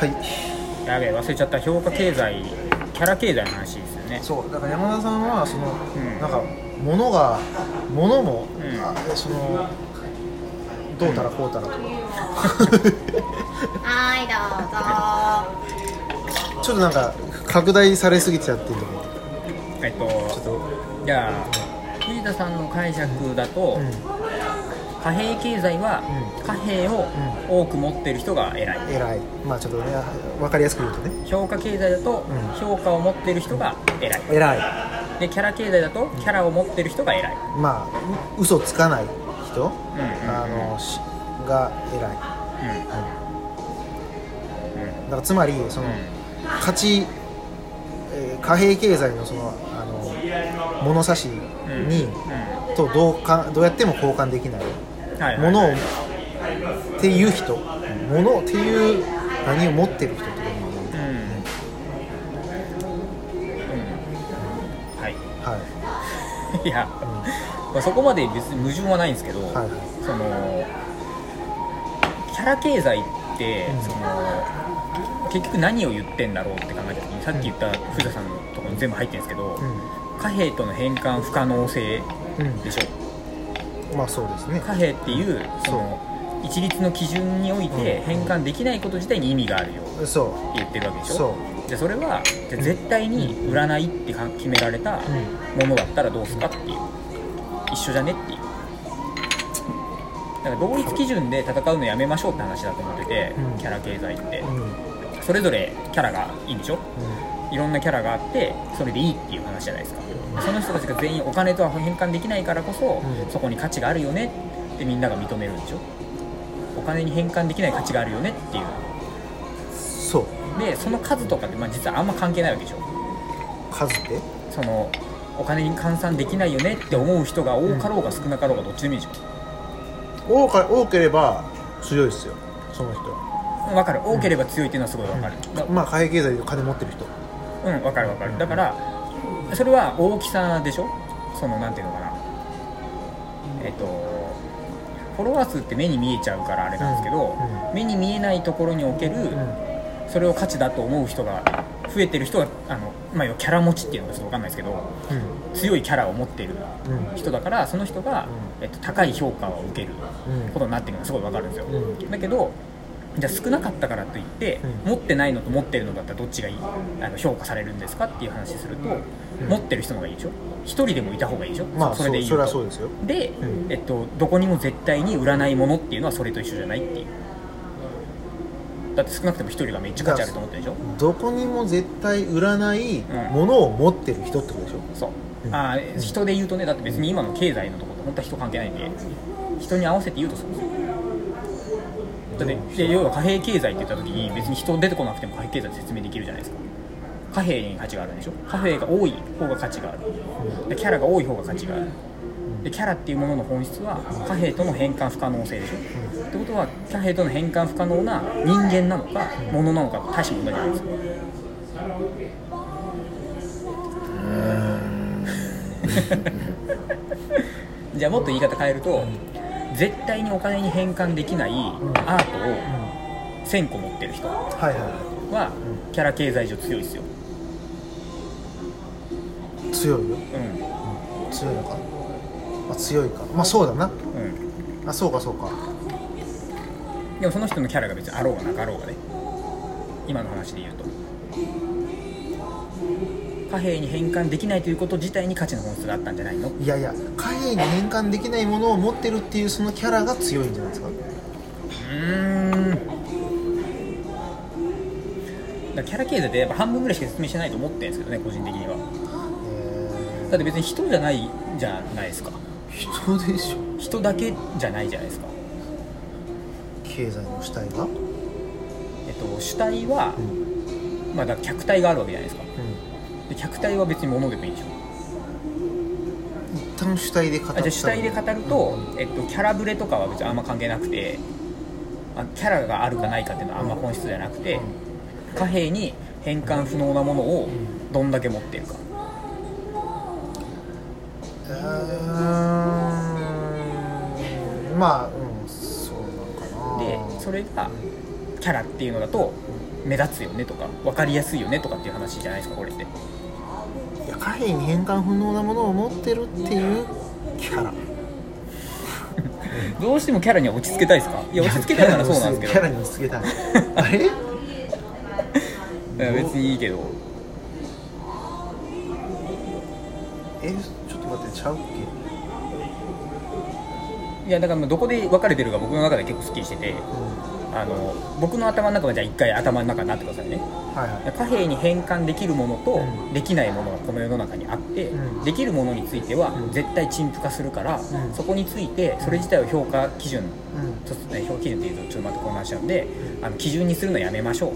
はい。やべえ忘れちゃった。評価経済キャラ経済の話ですよね。そうだから山田さんはその、うん。なんか物が物も、うん。あそのどうたらこうたらとか、はいどうぞ。ちょっとなんか拡大されすぎちゃってるとこえっとちょっと。じゃあ藤田さんの解釈だと、うん貨幣経済はうん。貨幣を多く持ってる人が偉い。偉い。まあちょっとね分かりやすく言うとね。評価経済だとうん。評価を持ってる人が偉い。偉い。でキャラ経済だとキャラを持ってる人が偉い。まあう嘘つかない人、うんうんあのしが偉い。うん。だからつまりその、うん。価値、えー貨幣経済のそのあの物差しうん。に、とどうかどうやっても交換できないものをっていう人。ものっていう何を持ってる人とになるう。ん。うん。はい。はい。や、まあ、そこまで別に矛盾はないんですけど、いはい。そのキャラ経済って、うん。その結局何を言ってんだろうって考えた時にさっき言った藤田さんのところに全部入ってるんですけど、貨幣との変換不可能性うん、うん。でしょまあそうですね。貨幣っていうその一律の基準においてうん。変換できないこと自体に意味があるよ。ってそ言ってるわけでしょ？そう。でそれはじゃあ絶対に売らないってか決められたものだったらどうすかっていう。一緒じゃねっていう。だから同一基準で戦うのやめましょうって話だと思ってて、うん。キャラ経済って。それぞれキャラがいいんでしょ？いろんなキャラがあってそれでいいっていう話じゃないですか。その人たちが全員お金とは変換できないからこそ、うん。そこに価値があるよねってみんなが認めるんでしょ。お金に変換できない価値があるよねっていう。そう。でその数とかって、まあ、実はあんま関係ないわけでしょ。数って？そのお金に換算できないよねって思う人が多かろうが少なかろうがどっちでもいいでし多か多ければ強いですよその人は。ょ分かる。多ければ強いっていうのはすごい分かる、だまあ貨幣経済で金持ってる人うん分かる分かる。だからそれは大きさでしょ？そのなんていうのかな。えっ、とフォロワー数って目に見えちゃうからあれなんですけど、うん。目に見えないところにおける、うん。それを価値だと思う人が増えてる人があの、まあ、キャラ持ちっていうのかちょっと分かんないですけど強いキャラを持っているうん。人だからその人が、うえっと、高い評価を受けるうん。ことになってるのがすごい分かるんですよ、うん。だけどじゃあ少なかったからといって、うん。持ってないのと持ってるのだったらどっちがいいあの評価されるんですかっていう話すると、持ってる人の方がいいでしょ？一人でもいた方がいいでしょ、まあそそれでいいそれはそうですよ。で、うん。えっと、どこにも絶対に売らないものっていうのはそれと一緒じゃないっていう。だって少なくとも一人がめっちゃ価値あると思ってるでしょ？どこにも絶対売らないものを持ってる人ってことでしょ？そう、うん。あー人で言うとねだって別に今の経済のところと本当は人関係ないんで人に合わせて言うとそうですよだってで要は貨幣経済って言った時に別に人出てこなくても貨幣経済って説明できるじゃないですか。貨幣に価値があるんでしょ。貨幣が多い方が価値がある。でキャラが多い方が価値がある。でキャラっていうものの本質は貨幣との変換不可能性でしょ、ってことは貨幣との変換不可能な人間なのか物なのか大して問題じゃないですか。じゃあもっと言い方変えると、絶対にお金に変換できないアートを1000個持ってる人はキャラ経済上強いですよ、い強いよ。うん。強いのか。まあ強いか。まあそうだな。うん、あそうかそうか。でもその人のキャラが別にあろうがなかろうがね。今の話で言うと貨幣に変換できないということ自体に価値の本質があったんじゃないの？いやいや貨幣に変換できないものを持ってるっていうそのキャラが強いんじゃないですか？うーん。だキャラ経済ってやっぱ半分ぐらいしか説明してないと思ってるんですけどね個人的には。えだって別に人じゃないじゃないですか。ー、人でしょ？人だけじゃないじゃないですか。経済の主体が？えっと主体はう、ん。まあだ客体があるわけじゃないですか客体は別に物でもいいでしょ？一旦主体で語あじゃあ主体で語ると、えっと、キャラブレとかは別にあんま関係なくてあキャラがあるかないかっていうのはあんま本質じゃなくて、貨幣に変換不能なものをどんだけ持ってるか。うーん。まあうんそうなのかな。でそれがキャラっていうのだと目立つよねとか分かりやすいよねとかっていう話じゃないですかこれっていや貨幣に変換不能なものを持ってるっていうキャラ。どうしてもキャラには落ち着けたいですか？いや落ち着けたいならそうなんですけど。キャラに落ち着けたい。あれ？別にいいけど。えちょっと待ってちゃうっいやだからどこで分かれてるか僕の中で結構すっきりしてて。け、うん、あの僕の頭の中はじゃあ一回頭の中になってくださいね。はいはい。貨幣に変換できるものとうん。できないものがこの世の中にあって、うん。できるものについてはうん。絶対陳腐化するから、ん。そこについてそれ自体を評価基準うん。とね評価基準っていうとちょっとまた混乱しちゃうんであの基準にするのやめましょうっ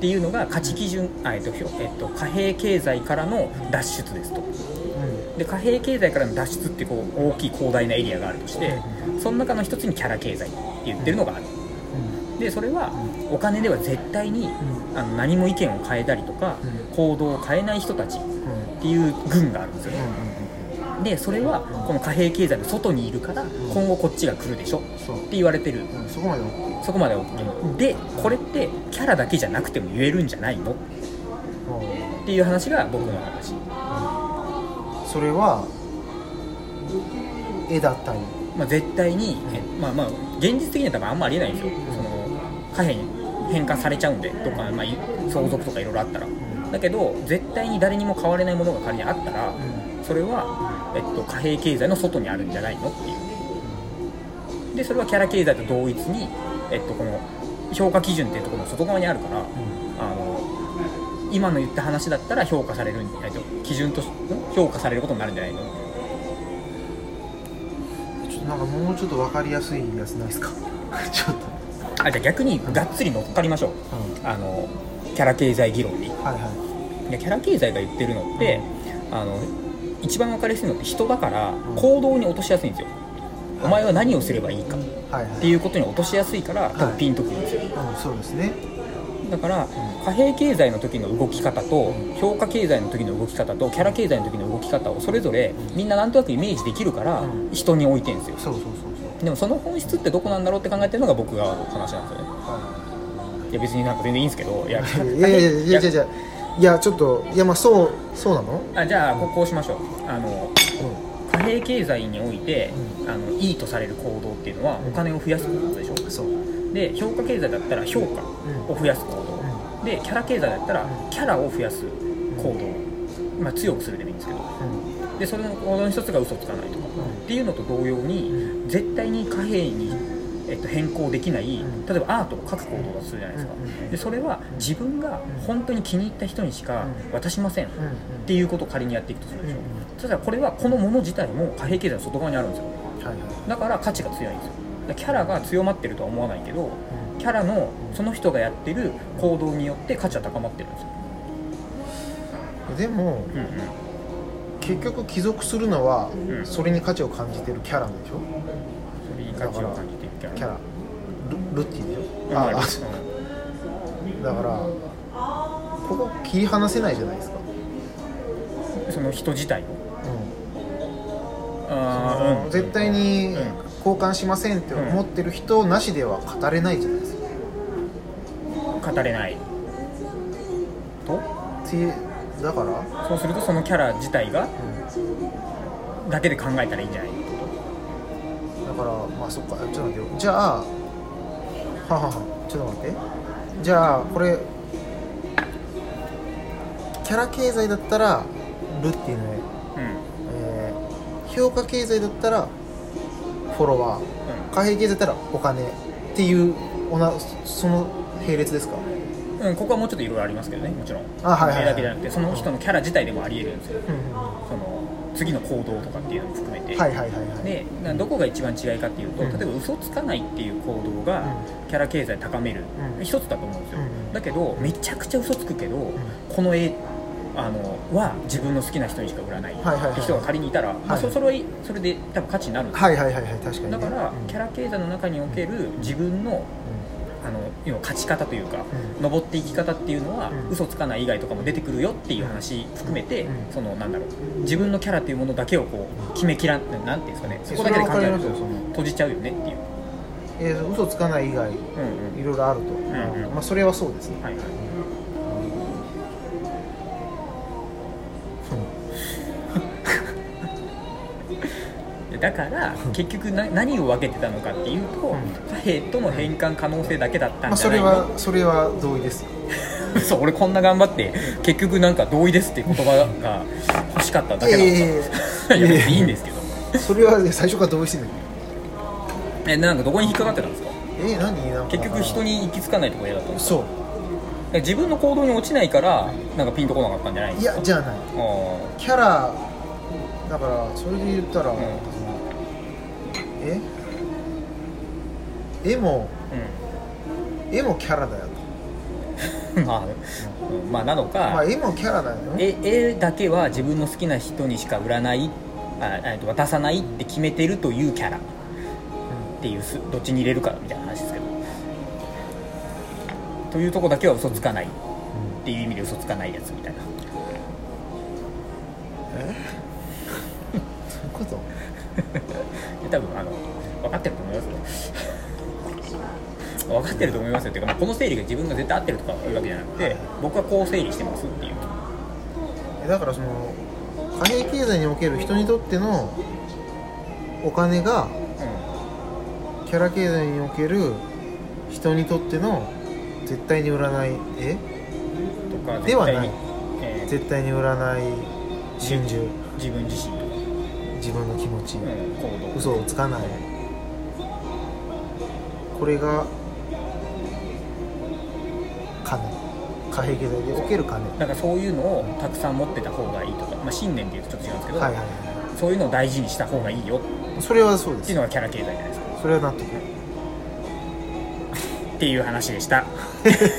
ていうのが価値基準あ、えっとえっと、貨幣経済からの脱出ですと。うん。で貨幣経済からの脱出ってこう大きい広大なエリアがあるとしてその中の一つにキャラ経済って言ってるのがあるでそれはお金では絶対にあの何も意見を変えたりとかうん。行動を変えない人たちっうんていう軍があるんですよね。うんでそれはこの貨幣経済の外にいるから今後こっちが来るでしょって言われてる。うんそこまで OK そこまで OK でこれってキャラだけじゃなくても言えるんじゃないの？っていう話が僕の話。それは絵だったり。まあ、絶対に、えまあまあ現実的には多分あんまありえないんですよ貨幣に変換されちゃうんでとか、まあ、い相続とかいろいろあったら。だけど絶対に誰にも変われないものが仮にあったらそれは、えっと、貨幣経済の外にあるんじゃないのっていう。でそれはキャラ経済と同一に、えっと、この評価基準っていうところの外側にあるからあの今の言った話だったら評価される、えっと、基準とし評価されることになるんじゃないの？ちょっとなんかもうちょっと分かりやすいやつないですか？ちょっと、あじゃあ逆にがっつり乗っかりましょう。うん、あのキャラ経済議論に。はいはい。やキャラ経済が言ってるのって、あの一番分かりやすいのって人だからうん。行動に落としやすいんですよ、お前は何をすればいいか。っはいはい。ていうことに落としやすいから多はい。分ピンとくるんですよ、うん、そうですね。だから貨幣経済の時の動き方と評価経済の時の動き方とキャラ経済の時の動き方をそれぞれみんななんとなくイメージできるからうん。人に置いてるんですよ。そうそうそうでもその本質ってどこなんだろうって考えてるのが僕が話なんですよね。はいや別になんか全然いいんですけどいやいいやいやいやいやいやいやいやちょっといやまあそうそうなの？あじゃあここうしましょう。あのう貨幣経済において、あのいいとされる行動っていうのはお金を増やすことでしょ？んそう。で評価経済だったら評価を増やす行動、でキャラ経済だったらキャラを増やす行動、まあ、強くするでもいいんですけど。うんでそれの行動の一つが嘘つかないとか、っていうのと同様に、絶対に貨幣に、えっと、変更できないん。例えばアートを描く行動だとするじゃないですか、うんでそれは自分が本当に気に入った人にしか渡しません、っていうことを仮にやっていくとするでしょ、うんそしたらこれはこのもの自体も貨幣経済の外側にあるんですよ。だから価値が強いんですよ。だからキャラが強まってるとは思わないけどキャラのその人がやってる行動によって価値は高まってるんですよ、でもうんうん、結局帰属するのはうん。それに価値を感じてるキャラなんでしょ？それに価値を感じていくキャラ。キャラ。ルルッティでしうああうだからここ切り離せないじゃないですか。んその人自体を？うん。あ絶対にうん。交換しませんって思ってる人なしでは語れないじゃないですか。語れない。と？ってだから、そうするとそのキャラ自体がだけで考えたらいいんじゃない？だからまあそっか。ちょっと待ってよ。じゃあはははちょっと待って。じゃあこれキャラ経済だったらルッティの絵、うん。えー評価経済だったらフォロワー。貨幣経済だったらお金。っていうおなその並列ですか？うん、うん、ここはもうちょっといろいろありますけどねもちろん。あはいはいだけじゃなくてその人のキャラ自体でもありえるんですよ。うんうんその次の行動とかっていうのも含めて、はいはいはいはい。でなどこが一番違いかっていうと、うん。例えば嘘つかないっていう行動がうん。キャラ経済高める、うん。一つだと思うんですよ、うんだけどめちゃくちゃ嘘つくけど、この絵あのは自分の好きな人にしか売らない。はいはいはいって人が仮にいたら、まあ、はいそそれはそれで多分価値になるんですよ。はいはいはいはい確かに、ね、だから、うん。キャラ経済の中における自分の要は勝ち方というか、うん。登っていき方っていうのは、うん。嘘つかない以外とかも出てくるよっていう話含めて、うん。そのなんだろう自分のキャラっていうものだけをこう決めきらんなんていうんですかねそこだけで考えると閉じちゃうよねっていう。えー嘘つかない以外うんうん。いろいろあると、んうん。まあそれはそうですね、はいだから結局な何を分けてたのかっていうと、ん。貨幣との変換可能性だけだったまあ、んじゃないの、それはそれは同意です。よ そう俺こんな頑張って結局なんか同意ですって言葉が欲しかっただけだった、いやいやいやいや別にいいんですけど。それはね最初から同意してるえなんかどこに引っかかってたんですか？えー、何？なんか。結局人に行き着かないところ嫌だったんですそうか自分の行動に落ちないからなんかピンとこなかったんじゃないですかやじゃあない。あキャラだからそれで言ったら、んえ？絵もー絵もキャラだよ。う んまあ、うん。まあなのか、まあ絵もキャラだよ絵絵だけは自分の好きな人にしか売らないあと渡さないって決めてるというキャラ。っていうすどっちに入れるかみたいな話ですけど。というとこだけは嘘つかない。っていう意味で嘘つかないやつみたいな。そういうこと？分かってると思いますよ。分かってると思いますよ。っていうか、まあ、この整理が自分が絶対合ってるとかいうわけじゃなくて僕はこう整理してますっていう。えだからその貨幣経済における人にとってのお金がキャラ経済における人にとっての絶対に売らないえ？とかではない。絶対にえー。絶対に売らない真珠自分自身自分の気持ち、うん、行動。嘘をつかないこれが金。貨幣経済における金。だからそういうのをたくさん持ってた方がいいとか、まあ、信念っていうとちょっと違うんですけど、はいはいはそういうのを大事にした方がいいよ。いそれはそうです。っていうのがキャラ経済じゃないですか。それは納得。っていう話でした